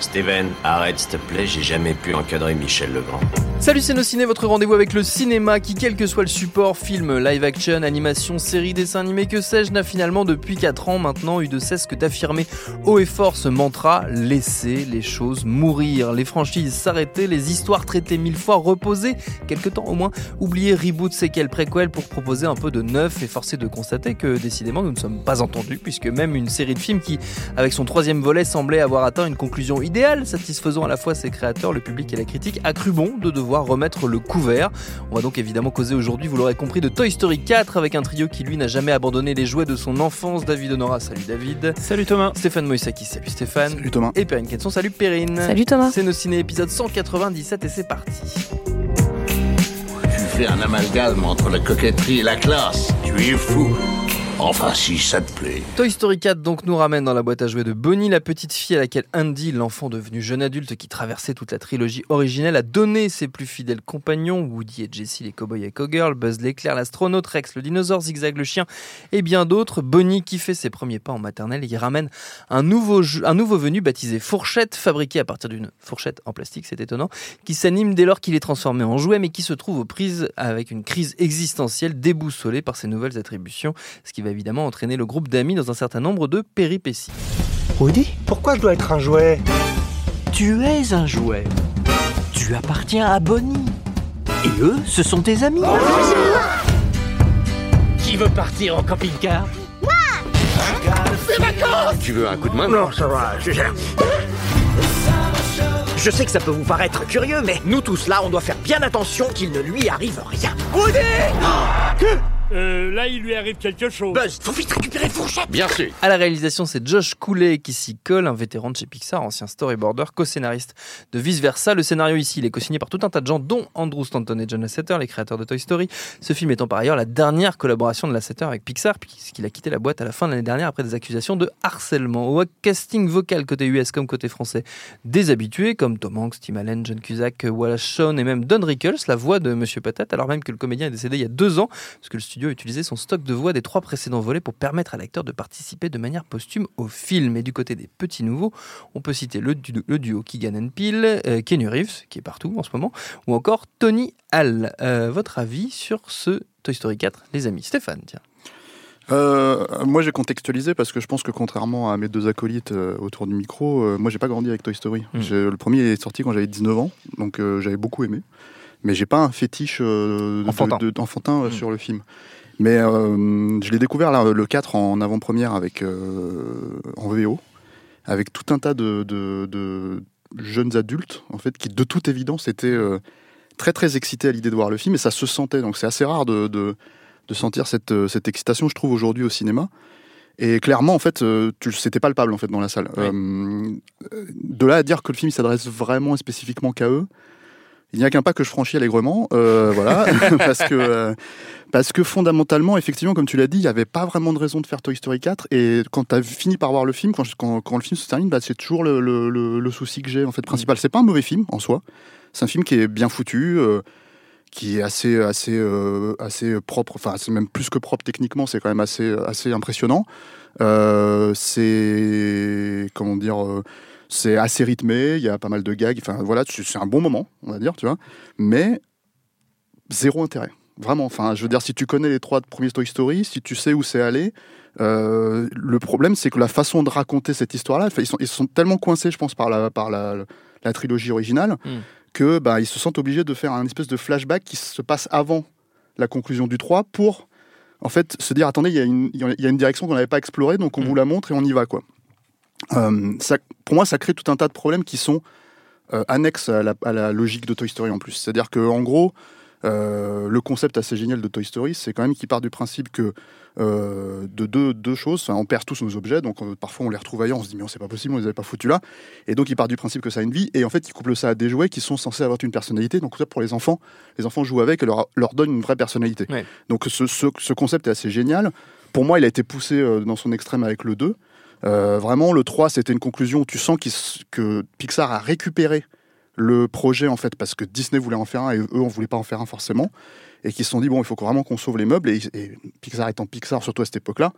Steven, arrête s'il te plaît, j'ai jamais pu encadrer Michel Legrand. Salut c'est nos ciné, votre rendez-vous avec le cinéma qui, quel que soit le support, film, live action, animation, série, dessin animé, que sais-je, n'a finalement depuis 4 ans maintenant eu de cesse que d'affirmer haut et fort ce mantra laisser les choses mourir, les franchises s'arrêter, les histoires traitées mille fois, reposer, quelque temps au moins, oublier reboot, séquelles, préquel pour proposer un peu de neuf et forcer de constater que décidément nous ne sommes pas entendus puisque même une série de qui, avec son troisième volet, semblait avoir atteint une conclusion idéale, satisfaisant à la fois ses créateurs, le public et la critique, a cru bon de devoir remettre le couvert. On va donc évidemment causer aujourd'hui, vous l'aurez compris, de Toy Story 4 avec un trio qui lui n'a jamais abandonné les jouets de son enfance. David Honora, salut David. Salut Thomas. Stéphane Moïsaki, salut Stéphane. Salut Thomas. Et Perrine Kenson, salut Perrine. Salut Thomas. C'est nos ciné épisode 197 et c'est parti. Tu fais un amalgame entre la coquetterie et la classe. Tu es fou. Enfin, si ça te plaît. Toy Story 4 donc nous ramène dans la boîte à jouets de Bonnie, la petite fille à laquelle Andy, l'enfant devenu jeune adulte qui traversait toute la trilogie originelle, a donné ses plus fidèles compagnons, Woody et Jessie les cowboys et cowgirls, Buzz l'éclair, l'astronaute, Rex le dinosaure, Zigzag le chien et bien d'autres. Bonnie qui fait ses premiers pas en maternelle et qui ramène un nouveau, un nouveau venu baptisé Fourchette, fabriqué à partir d'une fourchette en plastique, c'est étonnant, qui s'anime dès lors qu'il est transformé en jouet mais qui se trouve aux prises avec une crise existentielle déboussolée par ses nouvelles attributions, ce qui va évidemment entraîner le groupe d'amis dans un certain nombre de péripéties. Woody, pourquoi je dois être un jouet? Tu es un jouet. Tu appartiens à Bonnie. Et eux, ce sont tes amis. Qui veut partir en camping-car? Tu veux un coup de main? Non, ça va, je gère. Je sais que ça peut vous paraître curieux, mais nous tous là, on doit faire bien attention qu'il ne lui arrive rien. Woody Euh, là, il lui arrive quelque chose. Buzz, faut vite récupérer Fourchette Bien sûr. À la réalisation, c'est Josh Cooley qui s'y colle, un vétéran de chez Pixar, ancien storyboarder, co-scénariste de Vice Versa. Le scénario ici, il est co-signé par tout un tas de gens, dont Andrew Stanton et John Lasseter, les créateurs de Toy Story. Ce film étant par ailleurs la dernière collaboration de Lasseter avec Pixar, puisqu'il a quitté la boîte à la fin de l'année dernière après des accusations de harcèlement. Au casting vocal côté US comme côté français, des habitués comme Tom Hanks, Tim Allen, John Cusack, Wallace Shawn et même Don Rickles, la voix de Monsieur Patate, alors même que le comédien est décédé il y a deux ans, parce que le studio a utilisé son stock de voix des trois précédents volets pour permettre à l'acteur de participer de manière posthume au film. Et du côté des petits nouveaux, on peut citer le, du- le duo Keegan and Peele, euh, Kenny Reeves, qui est partout en ce moment, ou encore Tony Hall. Euh, votre avis sur ce Toy Story 4, les amis? Stéphane, tiens. Euh, moi, j'ai contextualisé parce que je pense que contrairement à mes deux acolytes euh, autour du micro, euh, moi, j'ai pas grandi avec Toy Story. Mm. J'ai- Le premier est sorti quand j'avais 19 ans, donc j'avais beaucoup aimé. Mais j'ai pas un fétiche euh, Enfantin. de- euh, Mm. sur le film. Mais euh, je l'ai découvert là, le 4 en avant-première avec euh, en VO, avec tout un tas de, de- de jeunes adultes en fait qui, de toute évidence, étaient euh, très très excités à l'idée de voir le film et ça se sentait. Donc c'est assez rare de, de, de sentir cette, cette excitation, je trouve, aujourd'hui au cinéma. Et clairement, en fait, euh, c'était palpable en fait dans la salle. Oui. Euh, de là à dire que le film s'adresse vraiment et spécifiquement qu'à eux, il n'y a qu'un pas que je franchis allègrement, euh, voilà, parce que euh, parce que fondamentalement, effectivement, comme tu l'as dit, il n'y avait pas vraiment de raison de faire Toy Story 4. Et quand tu as fini par voir le film, quand, quand, le film se termine, bah, c'est toujours le, le- souci que j'ai en fait principal. C'est pas un mauvais film en soi. C'est un film qui est bien foutu. euh, qui est assez assez assez propre enfin c'est même plus que propre techniquement c'est quand même assez assez impressionnant c'est comment dire c'est assez rythmé il y a pas mal de gags enfin voilà c'est un bon moment on va dire tu vois mais zéro intérêt vraiment enfin je veux dire si tu connais les trois premiers Toy Story si tu sais où c'est allé euh, le problème c'est que la façon de raconter cette histoire là ils sont ils sont tellement coincés je pense par la par la, la trilogie originale Mm. que bah, ils se sentent obligés de faire un espèce de flashback qui se passe avant la conclusion du 3 pour en fait se dire attendez il y a une, il y a une direction qu'on n'avait pas explorée donc on Mm. vous la montre et on y va quoi ça, pour moi ça crée tout un tas de problèmes qui sont euh, annexes à la, à la logique de Toy Story en plus c'est à dire que en gros euh, le concept assez génial de Toy Story, c'est quand même qu'il part du principe que euh, de deux, deux choses, enfin, on perd tous nos objets, donc euh, parfois on les retrouve ailleurs, on se dit mais c'est pas possible, on les avait pas foutus là, et donc il part du principe que ça a une vie, et en fait il couple ça à des jouets qui sont censés avoir une personnalité, donc ça pour les enfants, les enfants jouent avec et leur, leur donnent une vraie personnalité. Ouais. Donc ce, ce, ce concept est assez génial. Pour moi, il a été poussé euh, dans son extrême avec le 2. Euh, vraiment, le 3, c'était une conclusion. Où tu sens que Pixar a récupéré le projet en fait parce que Disney voulait en faire un et eux on voulait pas en faire un forcément. Et qui se sont dit bon il faut vraiment qu'on sauve les meubles. Et, Pixar étant Pixar surtout à cette époque-là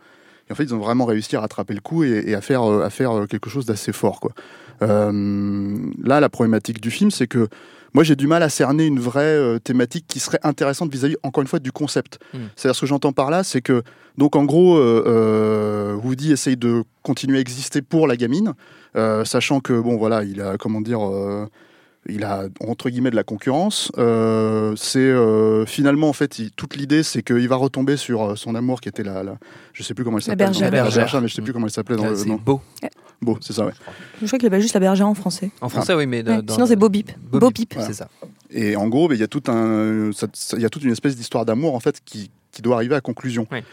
en fait, ils ont vraiment réussi à rattraper le coup et, à faire euh, à faire euh, quelque chose d'assez fort, quoi. Là, la problématique du film, c'est que moi, j'ai du mal à cerner une vraie euh, thématique qui serait intéressante vis-à-vis, encore une fois, du concept. Mm. C'est-à-dire, ce que j'entends par là, c'est que, donc, en gros, euh, euh, Woody essaye de continuer à exister pour la gamine, euh, sachant que, bon, voilà, il a, comment dire, euh, il a, entre guillemets, de la concurrence. Euh, c'est euh, finalement, en fait, il- toute l'idée, c'est qu'il va retomber sur euh, son amour qui était la, la je sais plus comment elle s'appelle. bergère. La La bergère. mais je sais plus comment elle s'appelait dans Ah, le c'est beau. Beau, c'est ça, ouais. Je crois qu'il appelle juste la bergère en français. En français, oui, mais. Ouais, dans- Sinon, c'est Beau Bip. Beau c'est ça. Et en gros, il y a tout un, ça- ça- il y a toute une espèce d'histoire d'amour en fait qui, qui doit arriver à conclusion. Ouais.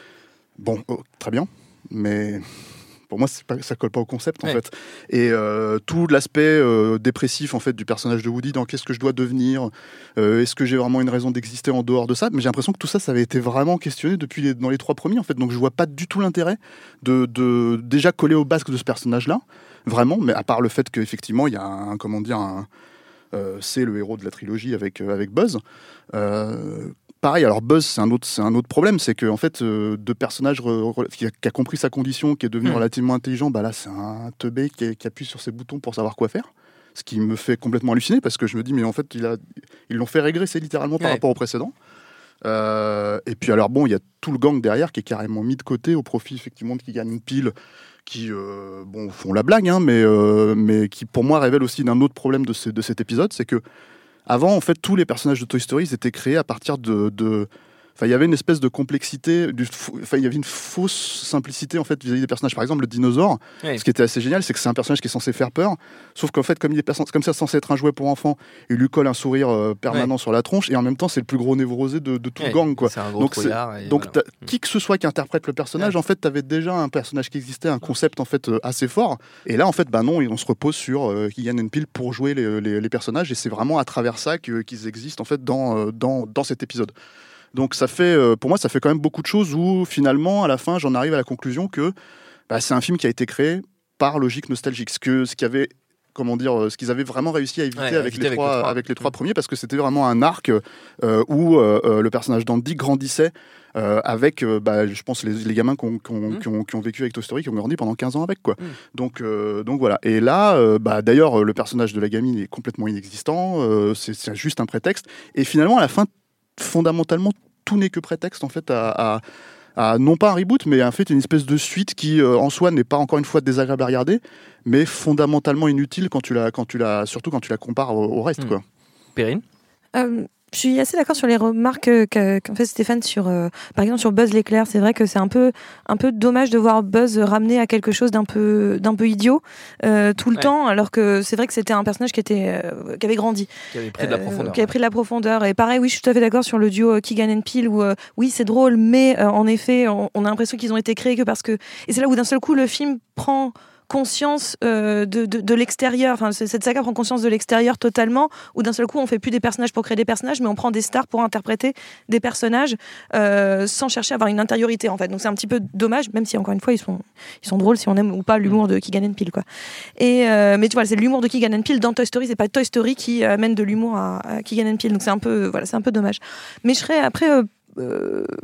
Bon, oh, très bien, mais pour moi, pas, ça colle pas au concept en Ouais. fait. Et euh, tout l'aspect euh, dépressif en fait du personnage de Woody, dans qu'est-ce que je dois devenir, euh, est-ce que j'ai vraiment une raison d'exister en dehors de ça? Mais j'ai l'impression que tout ça, ça avait été vraiment questionné depuis les, dans les trois premiers en fait. Donc je vois pas du tout l'intérêt de, de déjà coller au basque de ce personnage-là, vraiment. Mais à part le fait qu'effectivement, il y a un, comment dire, un, c'est le héros de la trilogie avec, avec Buzz. Euh, pareil, alors Buzz, c'est un autre, c'est un autre problème, c'est que en fait, euh, deux personnages qui, a, qui a compris sa condition, qui est devenu Hmm. relativement intelligent, bah là, c'est un teubé qui, qui appuie sur ses boutons pour savoir quoi faire. Ce qui me fait complètement halluciner parce que je me dis, mais en fait, il a, ils l'ont fait régresser littéralement par Ouais. rapport au précédent. Euh, et puis alors bon, il y a tout le gang derrière qui est carrément mis de côté au profit effectivement de qui gagne une pile, qui euh, bon font la blague, hein, mais euh, mais qui pour moi révèle aussi d'un autre problème de, ce- de cet épisode, c'est que avant en fait tous les personnages de Toy Story ils étaient créés à partir de, de Enfin, il y avait une espèce de complexité, du enfin, il y avait une fausse simplicité en fait vis-à-vis des personnages. Par exemple, le dinosaure, ce qui était assez génial, c'est que c'est un personnage qui est censé faire peur, sauf qu'en fait, comme il est comme ça censé être un jouet pour enfants, il lui colle un sourire euh, permanent sur la tronche, et en même temps, c'est le plus gros névrosé de, de tout le gang, quoi. Un gros Donc, Donc, voilà. t'as- qui que ce soit qui interprète le personnage, en fait, tu avais déjà un personnage qui existait, un concept en fait euh, assez fort. Et là, en fait, bah non, on se repose sur euh, Kylian and Peele pour jouer les, les- les personnages, et c'est vraiment à travers ça qu'ils existent en fait dans, euh, dans, dans cet épisode. Donc, ça fait, euh, pour moi, ça fait quand même beaucoup de choses où finalement, à la fin, j'en arrive à la conclusion que bah, c'est un film qui a été créé par logique nostalgique, ce que ce qui avait comment dire, euh, ce qu'ils avaient vraiment réussi à éviter, Ouais, avec, éviter les avec trois, les trois. avec les trois Mm. premiers, parce que c'était vraiment un arc euh, où euh, le personnage d'Andy grandissait euh, avec, bah, je pense, les, les gamins qui ont, Mm. qui ont- vécu avec Toy Story, qui ont grandi pendant 15 ans avec. Quoi. Mm. Donc, donc voilà. Et là, bah, d'ailleurs, le personnage de la gamine est complètement inexistant, c'est juste un prétexte. Et finalement, à la fin, fondamentalement, tout n'est que prétexte en fait à, à- à non pas un reboot, mais en fait une espèce de suite qui euh, en soi n'est pas encore une fois désagréable à regarder, mais fondamentalement inutile quand tu la, quand tu la, surtout quand tu la compares au, au reste. Mm. Quoi. Perrine? Euh, je suis assez d'accord sur les remarques euh, qu'a qu'a fait Stéphane sur, euh, par exemple, sur Buzz l'éclair. C'est vrai que c'est un peu, un peu dommage de voir Buzz ramené à quelque chose d'un peu, d'un peu idiot euh, tout le Ouais. temps, alors que c'est vrai que c'était un personnage qui était, euh, qui avait grandi, qui avait pris de la profondeur. qui avait pris de la profondeur. Et pareil, oui, je suis tout à fait d'accord sur le duo Keegan and Peele où, oui, c'est drôle, mais en effet, on, on a l'impression qu'ils ont été créés que parce que, et c'est là où d'un seul coup le film prend conscience euh, de, de, l'extérieur, enfin cette saga prend conscience de l'extérieur totalement, où d'un seul coup on fait plus des personnages pour créer des personnages, mais on prend des stars pour interpréter des personnages euh, sans chercher à avoir une intériorité en fait. Donc c'est un petit peu dommage, même si encore une fois ils sont, ils sont drôles si on aime ou pas l'humour de Keegan and Peele quoi. Et euh, mais tu vois c'est l'humour de Keegan and Peele dans Toy Story, c'est pas Toy Story qui amène de l'humour à, à Keegan and Peele, donc c'est un peu voilà un peu dommage. Mais je serais après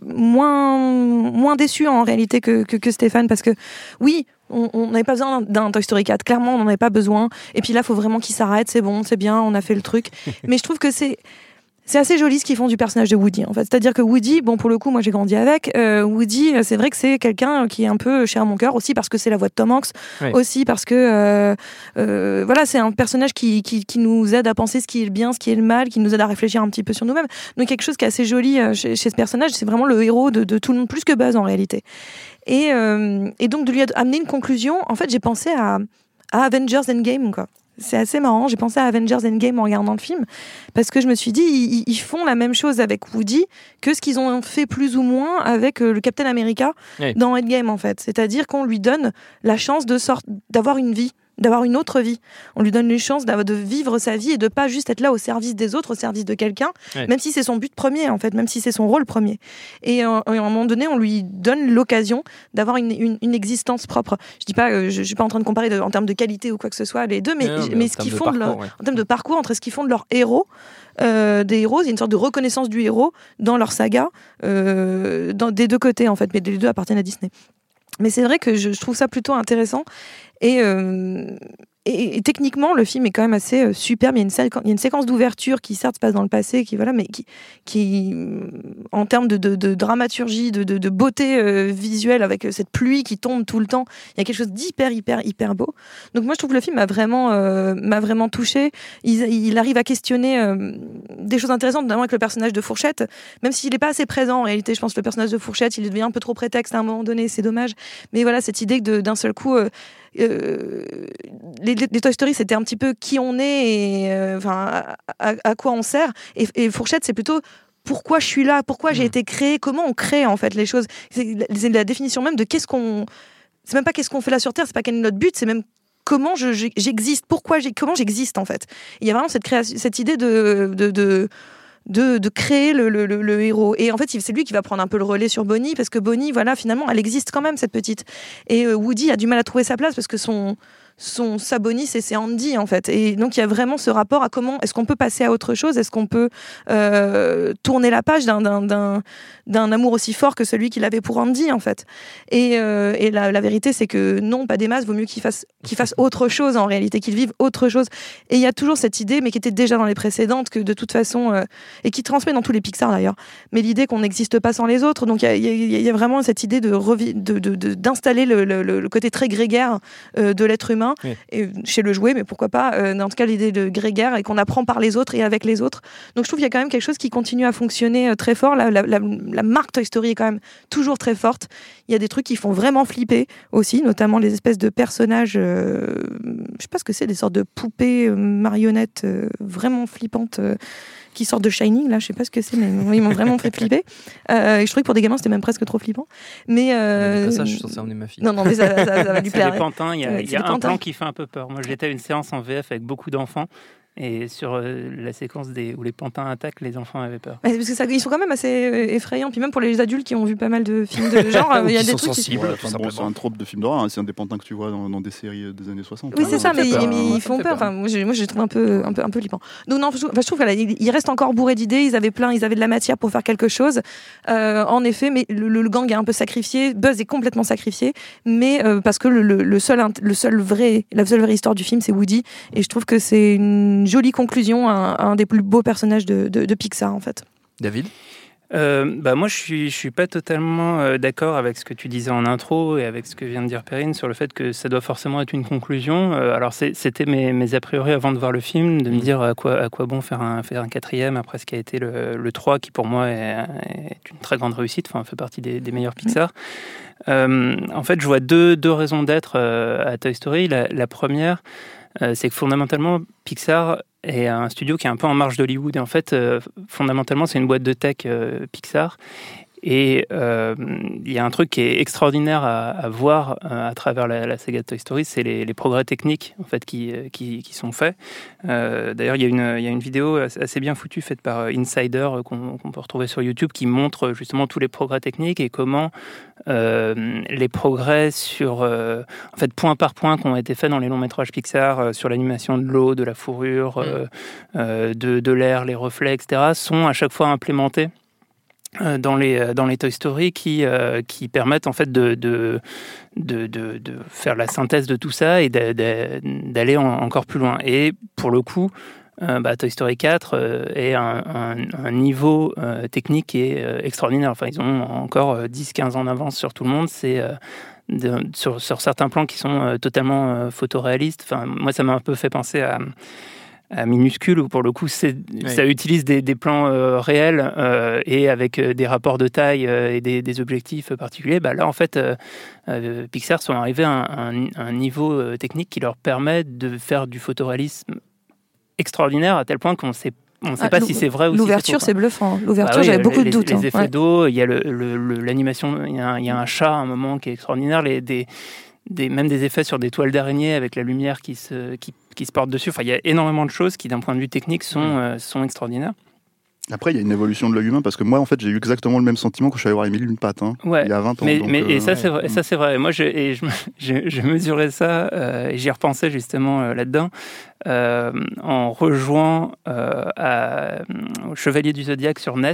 moins moins déçu en réalité que, que Stéphane parce que oui on n'avait pas besoin d'un Toy Story 4 clairement on n'en avait pas besoin. Et puis là faut vraiment qu'il s'arrête. C'est bon c'est bien on a fait le truc. Mais je trouve que c'est c'est assez joli ce qu'ils font du personnage de Woody en fait. C'est-à-dire que Woody bon pour le coup moi j'ai grandi avec euh, Woody euh, c'est vrai que c'est quelqu'un qui est un peu cher à mon cœur aussi parce que c'est la voix de Tom Hanks Oui. aussi parce que euh, euh, voilà c'est un personnage qui, qui, qui nous aide à penser ce qui est le bien ce qui est le mal qui nous aide à réfléchir un petit peu sur nous-mêmes. Donc quelque chose qui est assez joli chez, chez ce personnage c'est vraiment le héros de, de tout le monde plus que Buzz en réalité. Et, et donc de lui amener une conclusion en fait j'ai pensé à, à Avengers Endgame quoi c'est assez marrant. J'ai pensé à Avengers Endgame en regardant le film parce que je me suis dit ils, ils font la même chose avec Woody que ce qu'ils ont fait plus ou moins avec euh, le Captain America Oui. dans Endgame en fait. C'est-à-dire qu'on lui donne la chance de sort d'avoir une vie, d'avoir une autre vie. On lui donne une chance de vivre sa vie et de pas juste être là au service des autres, au service de quelqu'un, même si c'est son but premier en fait, même si c'est son rôle premier. Et, euh, et à un moment donné, on lui donne l'occasion d'avoir une, une- une existence propre. Je dis pas, euh, je, je suis pas en train de comparer de- en termes de qualité ou quoi que ce soit les deux, mais, Non, mais ce qu'ils font de leur, ouais. en termes de parcours entre ce qu'ils font de leur héros, euh, des héros, il y a une sorte de reconnaissance du héros dans leur saga, dans, des deux côtés en fait, mais les deux appartiennent à Disney. Mais c'est vrai que je, trouve ça plutôt intéressant. Et, euh, et, et techniquement, le film est quand même assez euh, superbe. Il y a une, il y a une séquence d'ouverture qui certes se passe dans le passé, qui voilà, mais qui, qui euh, en termes de, de- de dramaturgie, de, de- beauté euh, visuelle, avec euh, cette pluie qui tombe tout le temps, il y a quelque chose d'hyper, hyper, hyper beau. Donc moi, je trouve que le film m'a vraiment, euh, m'a vraiment touché. Il, il arrive à questionner euh, des choses intéressantes, notamment avec le personnage de Fourchette, même s'il n'est pas assez présent. En réalité, je pense que le personnage de Fourchette, il devient un peu trop prétexte à un moment donné. C'est dommage. Mais voilà, cette idée que d'un seul coup. Euh, les, Toy Story, c'était un petit peu qui on est et euh, enfin à, quoi on sert. Et, et Fourchette, c'est plutôt pourquoi je suis là, pourquoi j'ai été créé, comment on crée en fait les choses. C'est la, définition même de qu'est-ce qu'on. C'est même pas qu'est-ce qu'on fait là sur Terre, c'est pas quel est notre but, c'est même comment je- je- j'existe, pourquoi j'ai, comment j'existe en fait. Il y a vraiment cette création, cette idée de, de, de de, de créer le, le- le- héros. Et en fait, c'est lui qui va prendre un peu le relais sur Bonnie, parce que Bonnie, voilà, finalement, elle existe quand même, cette petite. Et euh, Woody a du mal à trouver sa place, parce que son, son sa Bonnie, c'est Andy, en fait. Et donc, il y a vraiment ce rapport à comment est-ce qu'on peut passer à autre chose, est-ce qu'on peut euh, tourner la page d'un- amour aussi fort que celui qu'il avait pour Andy, en fait? Et, euh, et la, vérité, c'est que non, pas des masses, vaut mieux qu'il fasse, fasse autre chose, en réalité, qu'il vive autre chose. Et il y a toujours cette idée, mais qui était déjà dans les précédentes, que de toute façon, euh, et qui transmet dans tous les Pixar d'ailleurs, mais l'idée qu'on n'existe pas sans les autres. Donc il y a, vraiment cette idée revi- de- d'installer le, côté très grégaire de l'être humain Oui. et chez le jouet, mais pourquoi pas, euh, en tout cas l'idée de grégaire et qu'on apprend par les autres et avec les autres. Donc je trouve qu'il y a quand même quelque chose qui continue à fonctionner euh, très fort. La, la- la- la marque Toy Story est quand même toujours très forte. Il y a des trucs qui font vraiment flipper aussi, notamment les espèces de personnages, euh, je sais pas ce que c'est, des sortes de poupées euh, marionnettes euh, vraiment flippantes. Qui sortent de Shining, là, je sais pas ce que c'est, mais ils m'ont vraiment fait flipper. Euh, et je trouvais que pour des gamins, c'était même presque trop flippant. Mais. euh, Pas ça, je suis censé emmener ma fille. Non, non, mais ça, ça- ça va lui plaire. il y a, y a un pantins. plan qui fait un peu peur. Moi, j'étais à une séance en VF avec beaucoup d'enfants et sur euh, la séquence des, où les pantins attaquent, les enfants avaient peur. Ouais, parce que ça, ils sont quand même assez euh, effrayants. Puis même pour les adultes qui ont vu pas mal de films de genre, euh, il y a Qui des sont trucs. qui- sensibles. Ouais, tout enfin, bon, c'est un trope de film d'horreur, hein, c'est un des pantins que tu vois dans, dans des séries des années 60. Oui, hein. c'est ça, mais, fait peur, mais hein. ils font peur. peur. Enfin, moi, je, moi, je les trouve un peu, un peu, un peu. Donc, non, je, trouve- enfin, je trouve qu'ils restent encore bourrés d'idées. Ils avaient plein, ils avaient de la matière pour faire quelque chose. Euh, en effet, mais le, le gang est un peu sacrifié. Buzz est complètement sacrifié, mais euh, parce que le, le- le seul, le seul vrai, la seule vraie histoire du film, c'est Woody. Et je trouve que c'est une jolie conclusion à un, à un des plus beaux personnages de, de- de Pixar, en fait. David Euh, bah moi, je suis, je suis pas totalement euh, d'accord avec ce que tu disais en intro et avec ce que vient de dire Perrine sur le fait que ça doit forcément être une conclusion. Euh, alors, c'était mes, mes a priori avant de voir le film, de me dire à quoi, à quoi bon faire un, faire un quatrième après ce qui a été le, le 3, qui pour moi est, est une très grande réussite, enfin, fait partie des, des meilleurs Pixar. Euh, en fait, je vois deux, deux raisons d'être euh, à Toy Story. La, la première, euh, c'est que fondamentalement, Pixar est un studio qui est un peu en marge d'Hollywood. Et en fait, euh, fondamentalement, c'est une boîte de tech euh, Pixar. Et euh, il y a un truc qui est extraordinaire à, à voir euh, à travers la, la saga Toy Story, c'est les, les progrès techniques en fait qui, euh, qui, qui sont faits. Euh, D'ailleurs, il y, a une- il y a une vidéo assez bien foutue faite par Insider qu'on peut retrouver sur YouTube qui montre justement tous les progrès techniques et comment euh, les progrès sur en fait point par point qui ont été faits dans les longs métrages Pixar sur l'animation de l'eau, de la fourrure, euh, de, de l'air, les reflets, etc. sont à chaque fois implémentés dans les euh, dans les Toy Story qui euh, qui permettent en fait de de, de de faire la synthèse de tout ça et d'a- d'a- d'aller en- encore plus loin et pour le coup euh, bah, Toy Story 4 euh, est un, niveau euh, technique qui est euh, extraordinaire. Enfin, ils ont encore euh, 10-15 ans d'avance sur tout le monde. C'est euh, sur, sur certains plans qui sont euh, totalement euh, photoréalistes. Enfin, moi, ça m'a un peu fait penser à Minuscule, où pour le coup, c'est- ça utilise des, des plans euh, réels euh, et avec euh, des rapports de taille euh, et des, des objectifs particuliers. Bah, là, en fait, euh, euh, Pixar sont arrivés à un, un- un niveau euh, technique qui leur permet de faire du photoréalisme extraordinaire à tel point qu'on sait on ne sait Ah, pas si c'est vrai ou si L'ouverture, faux, c'est bluffant. L'ouverture, bah oui, j'avais les- beaucoup de les- doutes. Les hein. effets Ouais. d'eau, il y a le- le- le- l'animation, il, y a un- il y a un chat à un moment qui est extraordinaire, les, des, des, même des effets sur des toiles d'araignée avec la lumière qui se, qui, qui se porte dessus. Enfin, il y a énormément de choses qui, d'un point de vue technique, sont, Mm. euh, sont extraordinaires. Après, il y a une évolution de l'œil humain parce que moi, en fait, j'ai eu exactement le même sentiment quand je suis allé voir Émile une patte, hein, Ouais. il y a 20 ans. Mais, donc, mais- et euh, ça, c'est vrai. et Ça, c'est vrai. Moi, je, et je, je, je mesurais ça euh, et j'y repensais justement euh, là-dedans. Euh, en rejoint euh, à, au Chevalier du Zodiaque sur NES.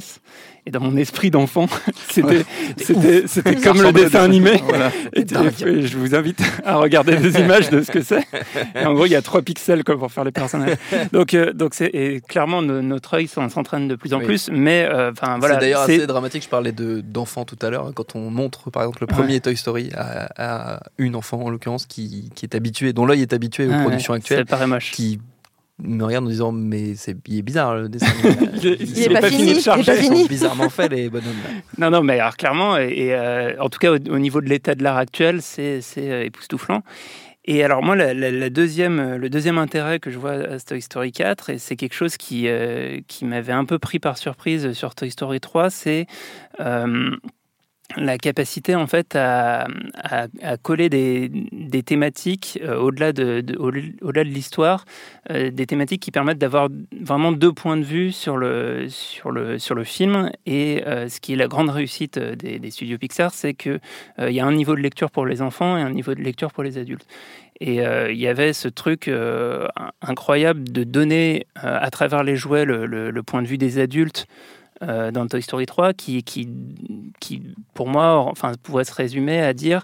Et dans mon esprit d'enfant, c'était c'était c'était Ça comme le dessin animé. Voilà. Et et je vous invite à regarder des images de ce que c'est. Et en gros, il y a trois pixels comme pour faire les personnages. Donc euh, donc c'est et clairement no- notre œil s'en- s'entraîne de plus en Oui. plus. Mais euh, enfin voilà. c'est d'ailleurs c'est- assez dramatique. Je parlais de d'enfants tout à l'heure hein, quand on montre par exemple le premier Toy Story à, à une enfant en l'occurrence qui, qui est habituée, dont l'œil est habitué aux Ouais, productions ouais, actuelles, ça paraît moche. Qui me regarde en disant mais c'est il est bizarre le dessin. Il est- il est pas fini de charger. Ils sont bizarrement fait les bonhommes. Non, non, mais alors clairement, et, et, euh, en tout cas au, au niveau de l'état de l'art actuel, c'est c'est, euh, époustouflant. Et alors moi, la, la- la deuxième, euh, le deuxième intérêt que je vois à Toy Story 4, et c'est quelque chose qui, euh, qui m'avait un peu pris par surprise sur Toy Story 3, c'est euh, la capacité en fait à, à- coller des, des thématiques euh, au-delà de, au- de l'histoire, euh, des thématiques qui permettent d'avoir vraiment deux points de vue sur le, sur le, sur le film. Et euh, ce qui est la grande réussite des, studios Pixar, c'est qu'il il y a un niveau de lecture pour les enfants et un niveau de lecture pour les adultes. Et il y avait ce truc incroyable de donner à travers les jouets le point de vue des adultes euh, dans Toy Story 3 qui, qui, qui, pour moi, enfin, pourrait se résumer à dire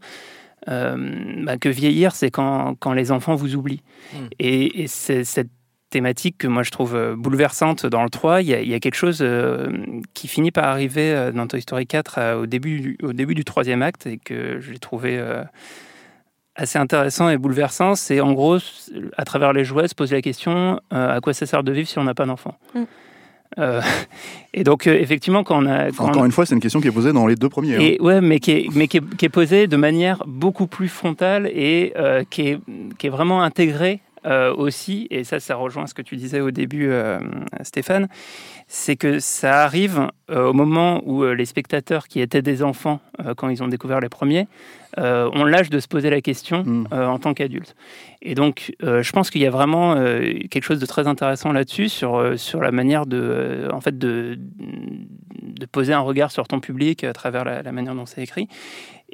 euh, bah, que vieillir, c'est quand, quand les enfants vous oublient. Mm. Et, et c'est cette thématique que moi je trouve euh, bouleversante dans le 3. Il y a, il y a quelque chose euh, qui finit par arriver euh, dans Toy Story 4 euh, au, début, du- au début du troisième acte et que j'ai trouvé euh, assez intéressant et bouleversant. C'est en gros, à travers les jouets, se poser la question euh, à quoi ça sert de vivre si on n'a pas d'enfant? Mm. Euh, et donc, euh, effectivement, quand on a. quand on- Encore une fois, c'est une question qui est posée dans les deux premiers. hein. et ouais, mais qui est, mais qui est, qui est posée de manière beaucoup plus frontale et euh, qui, est, qui est vraiment intégrée euh, aussi. Et ça, ça rejoint ce que tu disais au début, euh, Stéphane. C'est que ça arrive euh, au moment où les spectateurs qui étaient des enfants quand ils ont découvert les premiers ont l'âge de se poser la question Mm. euh, en tant qu'adultes. Et donc, je pense qu'il y a vraiment quelque chose de très intéressant là-dessus sur, sur la manière de, en fait, de, de poser un regard sur ton public à travers la, la manière dont c'est écrit.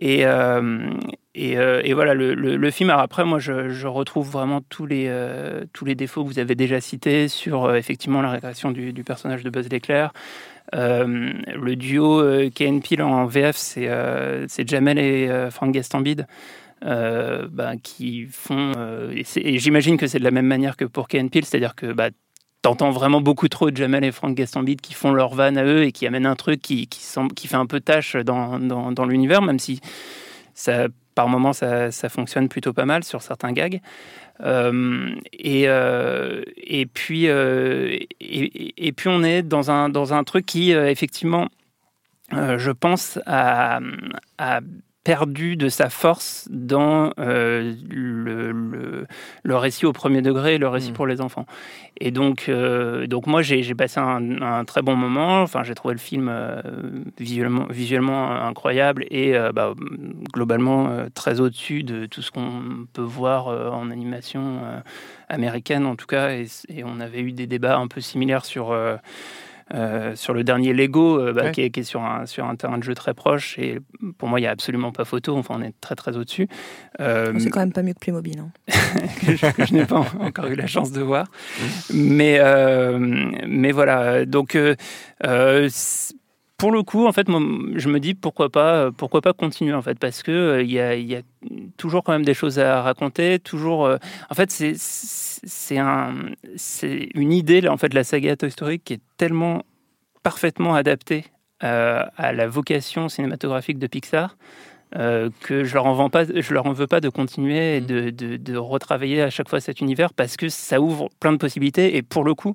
Et, euh, euh, et voilà, le, le- film, alors après, moi, je, retrouve vraiment tous les, euh, tous les défauts que vous avez déjà cités sur effectivement la régression du, du personnage de Buzz l'éclair. Le duo Ken Peel en VF, c'est Jamel et Frank Gastambide. bah, qui font et j'imagine que c'est de la même manière que pour Ken Peel, c'est-à-dire que bah, t'entends vraiment beaucoup trop Jamel et Frank Gastambide qui font leur van à eux et qui amènent un truc qui, fait un peu tâche dans, l'univers, même si par moments ça, ça fonctionne plutôt pas mal sur certains gags. Euh, et, euh, euh, et, puis on est dans un, truc qui, effectivement, je pense, a perdu de sa force dans euh, le, le, le récit au premier degré le récit Mm. pour les enfants. Et donc, euh, donc moi, j'ai passé un, un très bon moment. Enfin, j'ai trouvé le film euh, visuellement, visuellement incroyable et bah, globalement très au-dessus de tout ce qu'on peut voir en animation américaine, en tout cas. Et, et on avait eu des débats un peu similaires sur. Euh, sur le dernier Lego, euh, bah, Ouais. qui, est, qui est sur un, sur un terrain de jeu très proche. Et pour moi, il n'y a absolument pas photo. Enfin, on est très, très au-dessus. Euh, C'est quand même pas mieux que Playmobil. hein. que je, je n'ai pas encore eu la chance de voir. Mais, euh, mais voilà, donc pour le coup, en fait, moi, je me dis pourquoi pas, pourquoi pas continuer en fait, parce que euh, il y, a, il y a toujours quand même des choses à raconter, toujours. euh, en fait, c'est c'est un, c'est une idée là, en fait, de la saga Toy Story qui est tellement parfaitement adaptée euh, à la vocation cinématographique de Pixar. euh, que je leur en vends pas, je leur en veux pas de continuer et de, de, de retravailler à chaque fois cet univers parce que ça ouvre plein de possibilités et pour le coup,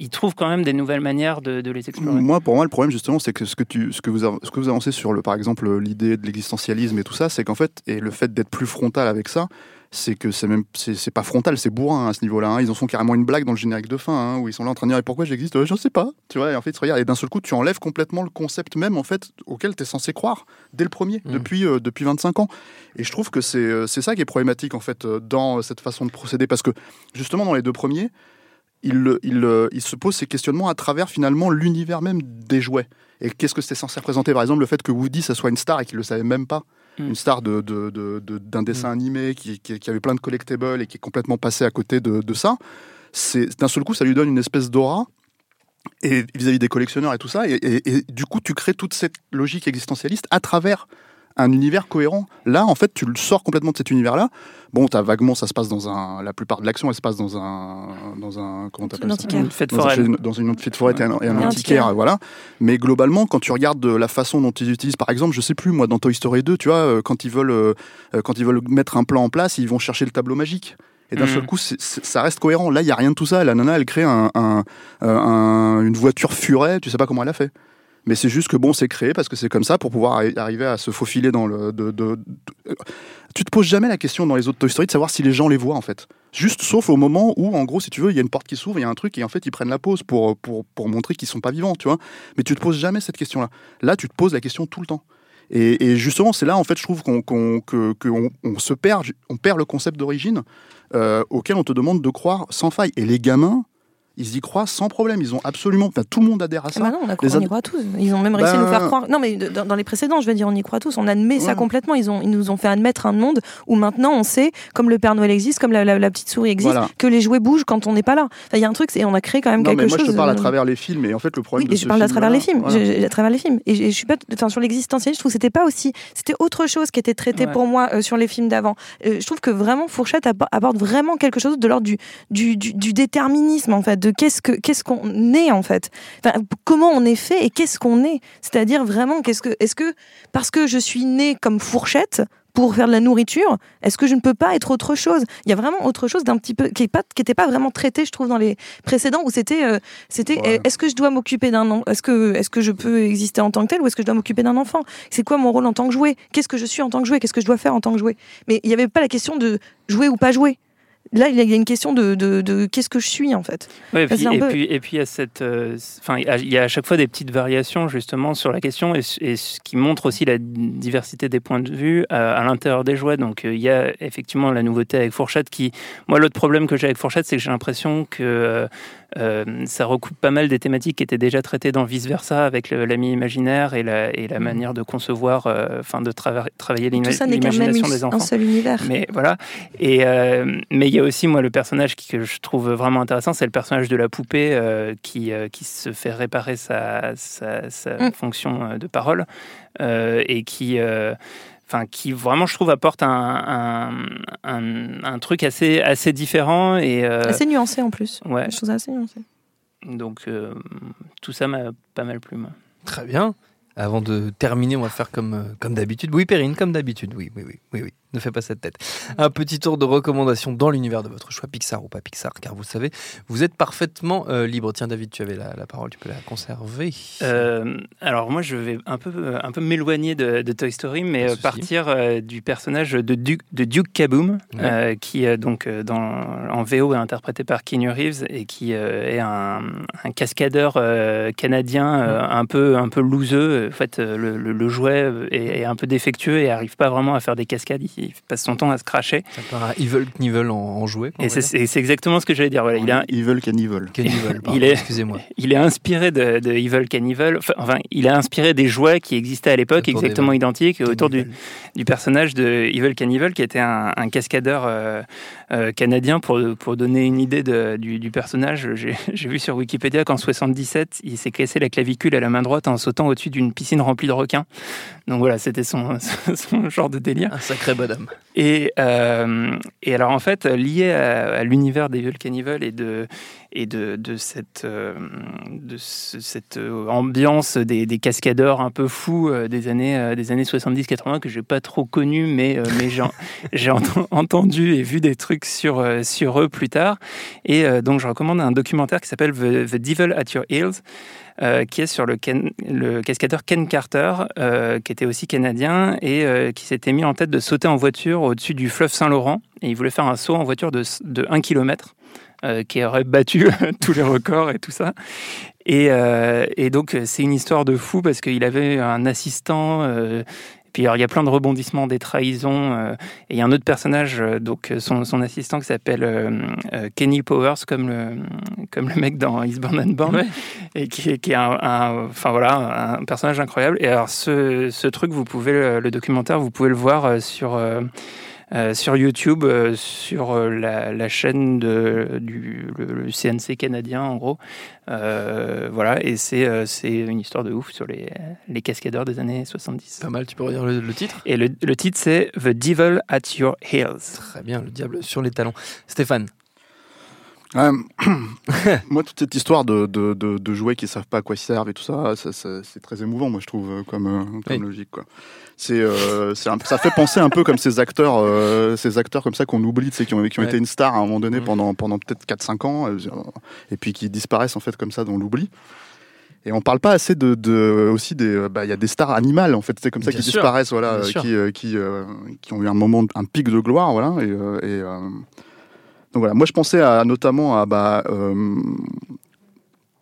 ils trouvent quand même des nouvelles manières de, de les explorer. Moi, pour moi, le problème justement, c'est que ce que tu, ce que vous, av- ce que vous avancez sur le, par exemple, l'idée de l'existentialisme et tout ça, c'est qu'en fait, et le fait d'être plus frontal avec ça, c'est que c'est même, c'est pas frontal, c'est bourrin à ce niveau-là. hein. Ils en font carrément une blague dans le générique de fin, hein, où ils sont là en train de dire et pourquoi j'existe, Euh, je sais pas. Tu vois, et en fait, regardent et d'un seul coup, tu enlèves complètement le concept même en fait auquel tu es censé croire dès le premier, Mhm. depuis euh, depuis 25 ans. Et je trouve que c'est euh, c'est ça qui est problématique en fait euh, dans cette façon de procéder, parce que justement dans les deux premiers il, le- il, il se pose ces questionnements à travers finalement l'univers même des jouets. Et qu'est-ce que c'est censé représenter? Par exemple, le fait que Woody, ça soit une star et qu'il le savait même pas. Mm. une star de, de- de- de- d'un dessin animé qui, qui- qui avait plein de collectibles et qui est complètement passé à côté de, ça. C'est d'un seul coup, ça lui donne une espèce d'aura et vis-à-vis des collectionneurs et tout ça. Et, et- et du coup, tu crées toute cette logique existentialiste à travers un univers cohérent. Là, en fait, tu le sors complètement de cet univers-là. Bon, t'as vaguement, ça se passe dans un. La plupart de l'action, elle se passe dans un. Dans un comment t'appelles ça. Une fête dans, un- foraine. dans une fête forêt et un, et un antiquaire, voilà. Mais globalement, quand tu regardes euh, la façon dont ils utilisent, par exemple, je sais plus, moi, dans Toy Story 2, tu vois, euh, quand ils veulent, euh, euh, quand ils veulent mettre un plan en place, ils vont chercher le tableau magique. Et d'un Mhm. seul coup, ça reste cohérent. Là, il y a rien de tout ça. La nana, elle crée un, un- euh, un- une voiture furet. Tu sais pas comment elle a fait. Mais c'est juste que bon, c'est créé parce que c'est comme ça pour pouvoir arri- arriver à se faufiler dans le. de- de- de- Tu te poses jamais la question dans les autres Toy de savoir si les gens les voient en fait. Juste sauf au moment où, en gros, si tu veux, il y a une porte qui s'ouvre, il y a un truc et en fait ils prennent la pause pour, pour, pour montrer qu'ils sont pas vivants, tu vois. Mais tu te poses jamais cette question-là. Là, tu te poses la question tout le temps. Et, justement, c'est là en fait, je trouve qu'on qu'on- que- se perd, on perd le concept d'origine euh, auquel on te demande de croire sans faille. Et les gamins, ils y croient sans problème. Ils ont absolument, enfin, tout le monde adhère à ça. Ah bah non, on, a- Les on y ad- croit tous. Ils ont même réussi à nous Ben- faire croire. Non, mais dans, dans les précédents, je veux dire, on y croit tous. On admet ça complètement. Ils, ont, ils nous ont fait admettre un monde où maintenant on sait, comme le Père Noël existe, comme la, la- la petite souris existe, Voilà. que les jouets bougent quand on n'est pas là. Enfin, Il y a un truc, c'est on a créé quand même Non, quelque mais moi chose. je te parle à euh, travers les films, et en fait le problème Oui, de et ce je parle à travers les films. voilà. Je- à travers les films. Et je, je suis pas, enfin, sur l'existentialisme, je trouve que c'était pas aussi, c'était autre chose qui était traité Ouais. pour moi euh, sur les films d'avant. Euh, je trouve que vraiment Fourchette appo- apporte vraiment quelque chose de l'ordre du, du, du, du déterminisme en fait, de qu'est-ce que qu'est-ce qu'on est en fait, enfin, comment on est fait et qu'est-ce qu'on est. C'est-à-dire vraiment qu'est-ce que, est-ce que parce que je suis né comme Fourchette pour faire de la nourriture, est-ce que je ne peux pas être autre chose? Il y a vraiment autre chose d'un petit peu qui est pas vraiment traité, je trouve, dans les précédents où c'était euh, c'était Ouais. est-ce que je dois m'occuper d'un est-ce que est-ce que je peux exister en tant que tel ou est-ce que je dois m'occuper d'un enfant? C'est quoi mon rôle en tant que jouet? Qu'est-ce que je suis en tant que jouet? Qu'est-ce que je dois faire en tant que jouet? Mais il n'y avait pas la question de jouer ou pas jouer. Là, il y a une question de, de, de qu'est-ce que je suis en fait. Ouais, et, puis, c'est un et, peu- puis, et puis il y a cette, euh, enfin, il y a- il y a à chaque fois des petites variations justement sur la question et, et ce qui montre aussi la diversité des points de vue euh, à l'intérieur des jouets. Donc euh, il y a effectivement la nouveauté avec Fourchette qui, moi l'autre problème que j'ai avec Fourchette, c'est que j'ai l'impression que euh, ça recoupe pas mal des thématiques qui étaient déjà traitées dans Vice Versa avec l'ami imaginaire et la, et la manière de concevoir, euh, enfin de trava- travailler l'imagination des un enfants. seul univers. Mais voilà. Et euh, mais il y a aussi moi le personnage que je trouve vraiment intéressant, c'est le personnage de la poupée qui qui se fait réparer sa sa, sa Mm. fonction de parole et qui Enfin, qui vraiment, je trouve, apporte un, un, un, un truc assez, assez différent. Et, euh, Assez nuancé en plus. ouais, Je trouve ça assez nuancé. donc euh, tout ça m'a pas mal plu. Moi. Très bien. Avant de terminer, on va faire comme, euh, comme d'habitude. Oui, Perrine, comme d'habitude. Oui, oui, oui, oui, oui. Ne fais pas cette tête. Un petit tour de recommandations dans l'univers de votre choix, Pixar ou pas Pixar, car vous savez, vous êtes parfaitement euh, libre. Tiens, David, tu avais la, la parole, tu peux la conserver. Euh, alors moi, je vais un peu, un peu m'éloigner de, de Toy Story, mais euh, partir euh, du personnage de Duke, de Duke Kaboom, Ouais. euh, qui euh, donc euh, dans, en VO est interprété par Keanu Reeves et qui euh, est un, un cascadeur euh, canadien euh, un peu, un peu louseux. En fait, euh, le, le- le jouet est, est un peu défectueux et arrive pas vraiment à faire des cascades. Il, il passe son temps à se cracher. Ça part à Evil Knievel en, en jouet. Et c'est exactement ce que j'allais dire. Voilà, il a, Evil Cannibal. Knievel, pardon, il est- excusez-moi. il est inspiré de, de Evil Cannibal. Enfin, enfin, il est inspiré des jouets qui existaient à l'époque, exactement identiques, autour du, Knievel. du personnage de Evil Cannibal, qui était un, un cascadeur euh, euh, canadien. Pour, pour donner une idée de- du, du personnage, j'ai vu sur Wikipédia qu'en 77, il s'est cassé la clavicule à la main droite en sautant au-dessus d'une piscine remplie de requins. Donc voilà, c'était son, son genre de délire. Un sacré Et, euh, et alors en fait, lié à, à l'univers d'Evil Cannibal et de, et de, de cette, euh, de ce- cette euh, ambiance des, des cascadeurs un peu fous euh, des années, euh, des années 70-80 que j'ai pas trop connu, mais, euh, mais j'ai, ent- entendu et vu des trucs sur, euh, sur eux plus tard. Et euh, donc je recommande un documentaire qui s'appelle The, The Devil at Your Heels. Euh, qui est sur le, Ken- cascadeur Ken Carter, euh, qui était aussi canadien et euh, qui s'était mis en tête de sauter en voiture au-dessus du fleuve Saint-Laurent. Et il voulait faire un saut en voiture de, de 1 km, qui aurait battu tous les records et tout ça. Et, donc, c'est une histoire de fou parce qu'il avait un assistant, Puis alors, il y a plein de rebondissements, des trahisons. euh, et il y a un autre personnage, euh, donc euh, son, son assistant qui s'appelle euh, Kenny Powers, comme le, comme le mec dans Eastbound and Born, Ouais. et qui, est- qui est un, un- enfin voilà, un personnage incroyable. Et alors ce, ce truc, vous pouvez le, le documentaire, vous pouvez le voir sur euh, sur YouTube, euh, sur euh, la, la chaîne de, du le, le CNC canadien, en gros. Voilà, et c'est c'est une histoire de ouf sur les, les cascadeurs des années 70. Pas mal, tu peux redire le, le titre? Et le, le titre, c'est The Devil at Your Heels. Très bien, le diable sur les talons. Stéphane Euh, moi, toute cette histoire de, de, de, de jouets qui savent pas à quoi ils servent et tout ça, ça, ça- c'est très émouvant, moi, je trouve, euh, comme, euh, comme Oui. logique. Quoi. Euh, un- ça fait penser un peu comme ces acteurs, euh, ces acteurs comme ça qu'on oublie, qui ont, qui ont Ouais. été une star à un moment donné Mhm. pendant, pendant peut-être 4-5 ans, et puis qui disparaissent en fait comme ça dans l'oubli. Et on parle pas assez de, de aussi des, bah, il y a des stars animales en fait, c'est comme ça qui disparaissent, voilà, qui, qui, qui ont eu un moment, un pic de gloire, voilà, et, et, donc voilà, moi je pensais à, notamment à bah, euh,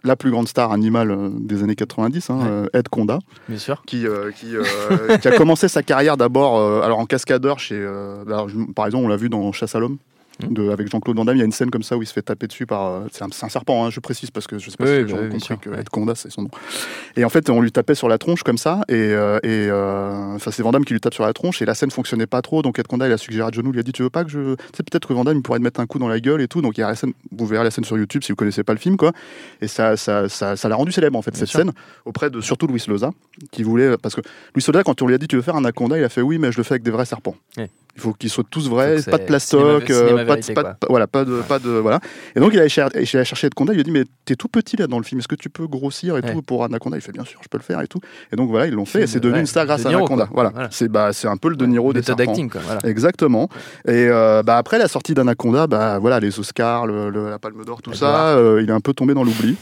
la plus grande star animale euh, des années 90, hein, Ouais. euh, Ed Conda, Bien sûr. qui, euh, qui, euh, qui a commencé sa carrière d'abord alors en cascadeur chez. alors, je- par exemple, on l'a vu dans Chasse à l'homme. De, avec Jean-Claude Van Damme, il y a une scène comme ça où il se fait taper dessus par. euh, C'est un, serpent, hein, je précise parce que je sais pas Oui, si les gens bah oui, ont bien compris sûr, que. Ed Conda c'est son nom. Et en fait, on lui tapait sur la tronche comme ça, et, euh, et euh, enfin, c'est Van Damme qui lui tape sur la tronche, et la scène fonctionnait pas trop, donc Ed Conda il a suggéré à John il lui a dit Tu veux pas que je. Tu sais, peut-être que Van Damme il pourrait te mettre un coup dans la gueule et tout, donc il y a la scène, vous verrez la scène sur YouTube si vous connaissez pas le film, quoi. Et ça ça, ça, ça l'a rendu célèbre en fait, Bien cette sûr. scène, auprès de surtout Louis Loza, qui voulait. Parce que Louis Loza, quand on lui a dit Tu veux faire un anaconda, il a fait Oui, mais je le fais avec des vrais serpents. Il faut qu'ils soient tous vrais, pas de plastoc, cinéma- cinéma pas, de, pas, voilà, pas de, pas de, voilà. Et donc il a, cher- il a cherché Ed Conda, il lui a dit mais t'es tout petit là dans le film, est-ce que tu peux grossir et Ouais. tout pour Anaconda? Il fait bien sûr, je peux le faire et tout. Et donc voilà, ils l'ont fait et c'est de- devenu une star grâce à Anaconda. quoi. Voilà, Voilà. c'est bah c'est un peu le De Niro des serpents. quoi. Voilà. Exactement. Et euh, bah, après la sortie d'Anaconda, bah voilà les Oscars, le- le- la Palme d'Or, tout ça, euh, il est un peu tombé dans l'oubli.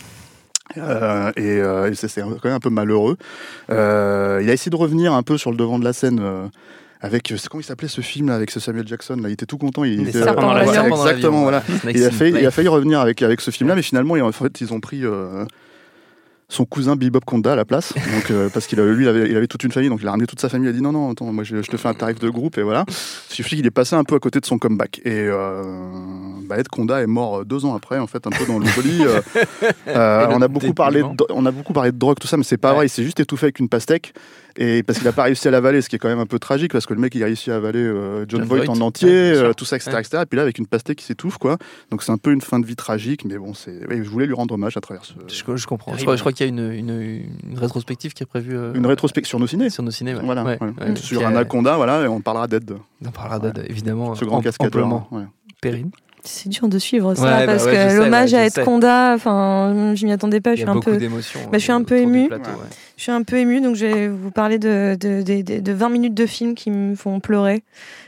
Euh, et euh, et c'est c'est quand même un peu malheureux. Euh, il a essayé de revenir un peu sur le devant de la scène. Euh, avec, c'est comment il s'appelait ce film là, avec ce Samuel Jackson là, il était tout content. Il Les était, serpents l'avion, exactement, voilà. Il a, failli, il a failli revenir avec, avec ce film-là, mais finalement, en fait, ils ont pris euh, son cousin Bebop Conda à la place. Donc, euh, parce qu'il lui, il avait, il avait toute une famille, donc il a ramené toute sa famille. Il a dit non, non, attends, moi je, je te fais un tarif de groupe, et voilà. Il suffit qu'il est passé un peu à côté de son comeback. Et euh, bah, Ed Conda est mort euh, deux ans après, en fait, un peu dans l'oubli. Euh, euh, on, a beaucoup parlé de, on a beaucoup parlé de drogue, tout ça, mais c'est pas Ouais. vrai. Il s'est juste étouffé avec une pastèque. Et parce qu'il n'a pas réussi à l'avaler, ce qui est quand même un peu tragique, parce que le mec il a réussi à avaler euh, John, John Voight Voight. en entier, Ouais, euh, tout ça, etc., Ouais. etc. Et puis là, avec une pastèque qui s'étouffe, quoi. Donc c'est un peu une fin de vie tragique, mais bon, c'est. je voulais lui rendre hommage à travers ce... Je, je comprends. Je crois, je crois qu'il y a une, une, une rétrospective qui est prévue euh, une rétrospective sur nos ciné. sur nos ciné. ouais. Voilà, Ouais, ouais. ouais. sur Anaconda, voilà, et on parlera d'Ed, On parlera d'Ed, évidemment. ce grand cascadeur. amplement. C'est dur de suivre ça Ouais, bah parce ouais, je que l'hommage à je Ed. Conda, enfin, je m'y attendais pas. Il Je y suis a un beaucoup peu, d'émotions. bah, je suis un peu Ouais. ouais. je suis un peu émue, donc je vais vous parler de, de, de, de- de 20 minutes de film qui me font pleurer.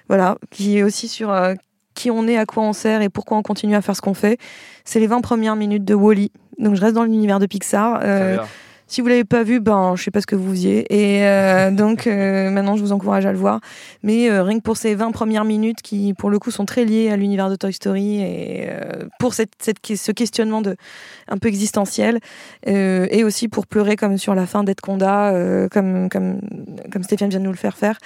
Voilà, qui est aussi sur euh, qui on est, à quoi on sert et pourquoi on continue à faire ce qu'on fait. C'est les 20 premières minutes de Wally. Donc je reste dans l'univers de Pixar. Euh. Si vous l'avez pas vu, ben je sais pas ce que vous faisiez. Et euh, donc euh, maintenant je vous encourage à le voir. Mais euh, rien que pour ces 20 premières minutes qui pour le coup sont très liées à l'univers de Toy Story et pour cette, cette, ce questionnement de un peu existentiel et aussi pour pleurer comme sur la fin d'Ed Conda comme comme comme Stéphane vient de nous le faire faire.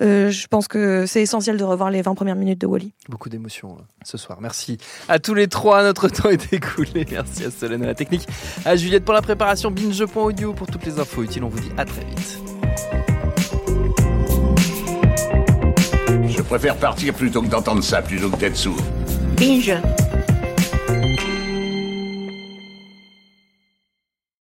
Je pense que c'est essentiel de revoir les 20 premières minutes de Wally. Beaucoup d'émotions ce soir. Merci à tous les trois. Notre temps est écoulé. Merci à Solène à la technique, à Juliette pour la préparation, binge.audio pour toutes les infos utiles. On vous dit à très vite. Je préfère partir plutôt que d'entendre ça, plutôt que d'être sourd. Binge.